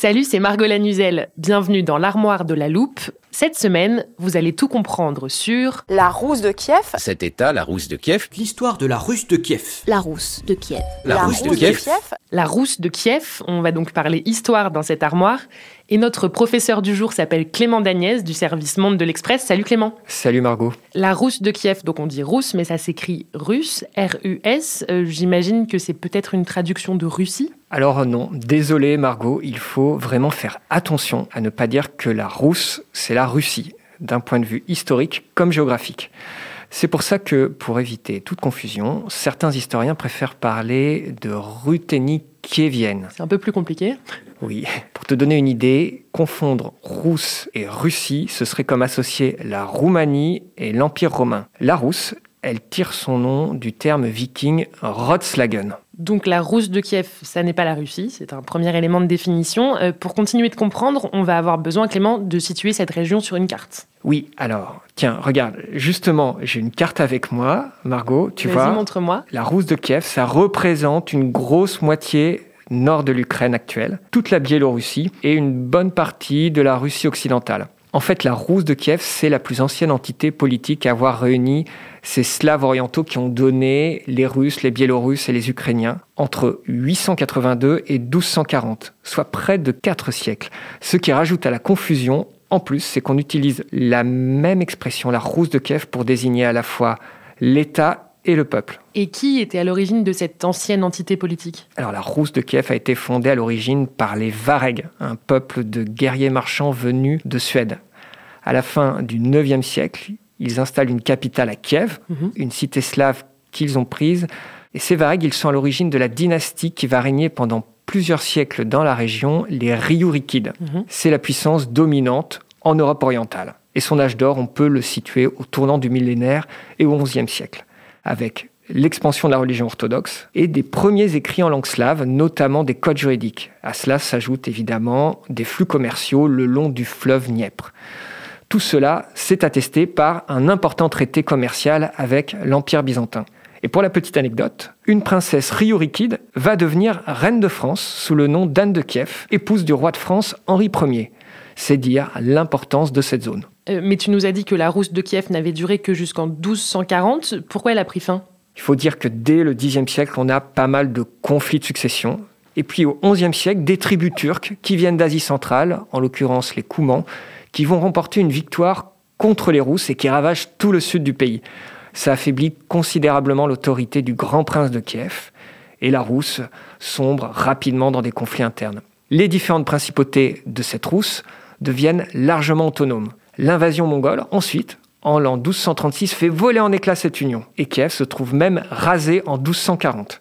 Salut, c'est Margot Lanuzel. Bienvenue dans l'armoire de la loupe. Cette semaine, vous allez tout comprendre sur La rousse de Kiev. Cet état, la rousse de Kiev, L'histoire de la Russe de Kiev. La rousse de Kiev. la, rousse, de Kiev, la rousse de Kiev. On va donc parler histoire dans cette armoire. Et notre professeur du jour s'appelle Clément Dagnès du service Monde de l'Express. Salut Clément. Salut Margot. La rousse de Kiev, donc on dit rousse, mais ça s'écrit russe, R-U-S. Euh, J'imagine que c'est peut-être une traduction de Russie. Alors non, désolé Margot, il faut vraiment faire attention à ne pas dire que la rousse, c'est la Russie, d'un point de vue historique comme géographique. C'est pour ça que, pour éviter toute confusion, certains historiens préfèrent parler de Ruthénie kievienne. C'est un peu plus compliqué. Oui, pour te donner une idée, confondre Rousse et Russie, ce serait comme associer la Roumanie et l'Empire romain. La Rousse, elle tire son nom du terme viking Rotslagen. Donc la rousse de Kiev, ça n'est pas la Russie, c'est un premier élément de définition. Euh, pour continuer de comprendre, on va avoir besoin, Clément, de situer cette région sur une carte. Oui, alors, tiens, regarde, justement, j'ai une carte avec moi, Margot, tu Vas-y, vois. montre-moi. La rousse de Kiev, ça représente une grosse moitié nord de l'Ukraine actuelle, toute la Biélorussie et une bonne partie de la Russie occidentale. En fait, la rousse de Kiev, c'est la plus ancienne entité politique à avoir réuni ces Slaves orientaux qui ont donné les Russes, les Biélorusses et les Ukrainiens entre 882 et 1240, soit près de 4 siècles. Ce qui rajoute à la confusion, en plus, c'est qu'on utilise la même expression, la rousse de Kiev, pour désigner à la fois l'État et le peuple. Et qui était à l'origine de cette ancienne entité politique? Alors la Rousse de Kiev a été fondée à l'origine par les Varegs, un peuple de guerriers marchands venus de Suède. À la fin du IXe siècle, ils installent une capitale à Kiev, Mhm. une cité slave qu'ils ont prise. Et ces Varegs, ils sont à l'origine de la dynastie qui va régner pendant plusieurs siècles dans la région, les Ryurikides. Mhm. C'est la puissance dominante en Europe orientale. Et son âge d'or, on peut le situer au tournant du millénaire et au XIe siècle, avec l'expansion de la religion orthodoxe et des premiers écrits en langue slave, notamment des codes juridiques. À cela s'ajoutent évidemment des flux commerciaux le long du fleuve Dniepr. Tout cela s'est attesté par un important traité commercial avec l'Empire byzantin. Et pour la petite anecdote, une princesse Ryurikide va devenir reine de France sous le nom d'Anne de Kiev, épouse du roi de France Henri Ier. C'est dire l'importance de cette zone. Euh, Mais tu nous as dit que la rousse de Kiev n'avait duré que jusqu'en 1240. Pourquoi elle a pris fin? Il faut dire que dès le Xe siècle, on a pas mal de conflits de succession. Et puis au XIe siècle, des tribus turques qui viennent d'Asie centrale, en l'occurrence les Koumans, qui vont remporter une victoire contre les Rousses et qui ravagent tout le sud du pays. Ça affaiblit considérablement l'autorité du grand prince de Kiev et la Rousse sombre rapidement dans des conflits internes. Les différentes principautés de cette Rousse deviennent largement autonomes. L'invasion mongole, ensuite, en l'an 1236, fait voler en éclats cette union et Kiev se trouve même rasé en 1240.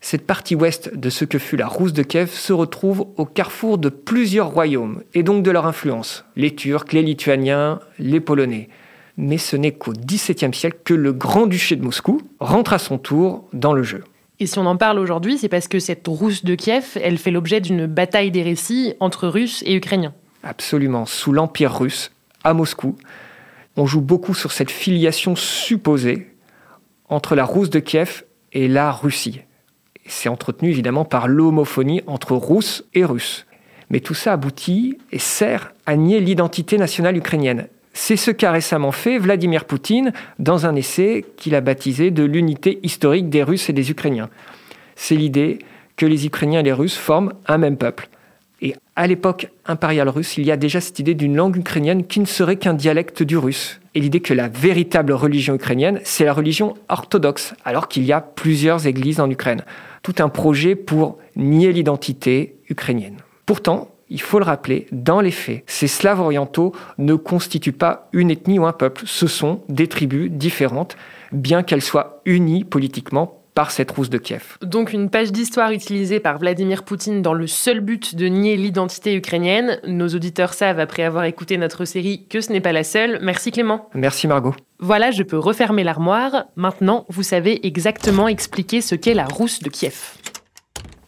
Cette partie ouest de ce que fut la Rousse de Kiev se retrouve au carrefour de plusieurs royaumes et donc de leur influence, les Turcs, les Lituaniens, les Polonais. Mais ce n'est qu'au XVIIe siècle que le Grand-Duché de Moscou rentre à son tour dans le jeu. Et si on en parle aujourd'hui, c'est parce que cette rousse de Kiev, elle fait l'objet d'une bataille des récits entre Russes et Ukrainiens. Absolument, sous l'Empire russe, à Moscou, on joue beaucoup sur cette filiation supposée entre la Rousse de Kiev et la Russie. C'est entretenu évidemment par l'homophonie entre Russes et Russes. Mais tout ça aboutit et sert à nier l'identité nationale ukrainienne. C'est ce qu'a récemment fait Vladimir Poutine dans un essai qu'il a baptisé de l'unité historique des Russes et des Ukrainiens. C'est l'idée que les Ukrainiens et les Russes forment un même peuple. À l'époque impériale russe, il y a déjà cette idée d'une langue ukrainienne qui ne serait qu'un dialecte du russe. Et l'idée que la véritable religion ukrainienne, c'est la religion orthodoxe, alors qu'il y a plusieurs églises en Ukraine. Tout un projet pour nier l'identité ukrainienne. Pourtant, il faut le rappeler, dans les faits, ces Slaves orientaux ne constituent pas une ethnie ou un peuple, ce sont des tribus différentes, bien qu'elles soient unies politiquement par cette rousse de Kiev. Donc une page d'histoire utilisée par Vladimir Poutine dans le seul but de nier l'identité ukrainienne. Nos auditeurs savent, après avoir écouté notre série, que ce n'est pas la seule. Merci Clément. Merci Margot. Voilà, je peux refermer l'armoire. Maintenant, vous savez exactement expliquer ce qu'est la rousse de Kiev.